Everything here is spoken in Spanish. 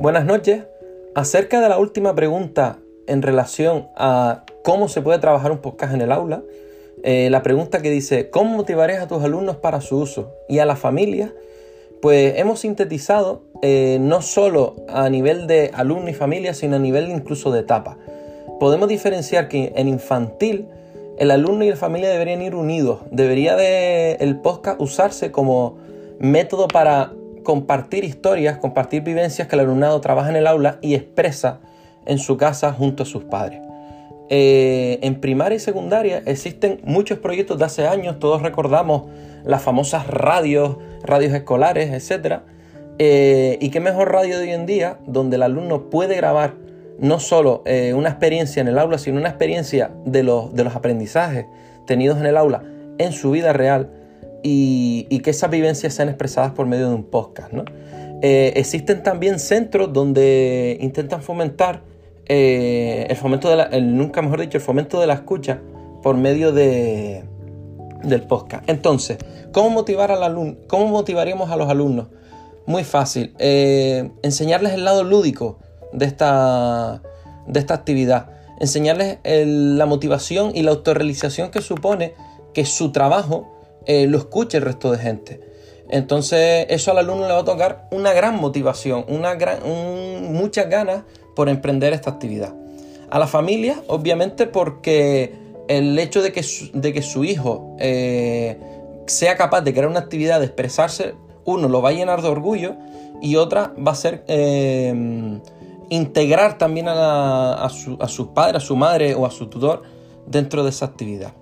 Buenas noches. Acerca de la última pregunta en relación a cómo se puede trabajar un podcast en el aula, eh, la pregunta que dice, ¿cómo motivarías a tus alumnos para su uso? Y a la familia, pues hemos sintetizado eh, no solo a nivel de alumno y familia, sino a nivel incluso de etapa. Podemos diferenciar que en infantil el alumno y la familia deberían ir unidos. Debería de el podcast usarse como método para compartir historias, compartir vivencias que el alumnado trabaja en el aula y expresa en su casa junto a sus padres. Eh, en primaria y secundaria existen muchos proyectos de hace años, todos recordamos las famosas radios, radios escolares, etc. Eh, y qué mejor radio de hoy en día, donde el alumno puede grabar no solo eh, una experiencia en el aula, sino una experiencia de los, de los aprendizajes tenidos en el aula en su vida real y, que esas vivencias sean expresadas por medio de un podcast. Eh, existen también centros donde intentan fomentar eh, el fomento de la, el, nunca mejor dicho, el fomento de la escucha por medio de, del podcast. Entonces, ¿cómo motivar al alumno? ¿Cómo motivaríamos a los alumnos? Muy fácil. Eh, enseñarles el lado lúdico de esta, de esta actividad. Enseñarles la motivación y la autorrealización que supone que su trabajo eh, lo escuche el resto de gente. Entonces eso al alumno le va a tocar una gran motivación, una gran, muchas ganas por emprender esta actividad. A la familia, obviamente, porque el hecho de que su, de que su hijo eh, sea capaz de crear una actividad, de expresarse, uno lo va a llenar de orgullo y otra va a ser eh, integrar también a, su, a sus padres, a su madre o a su tutor dentro de esa actividad.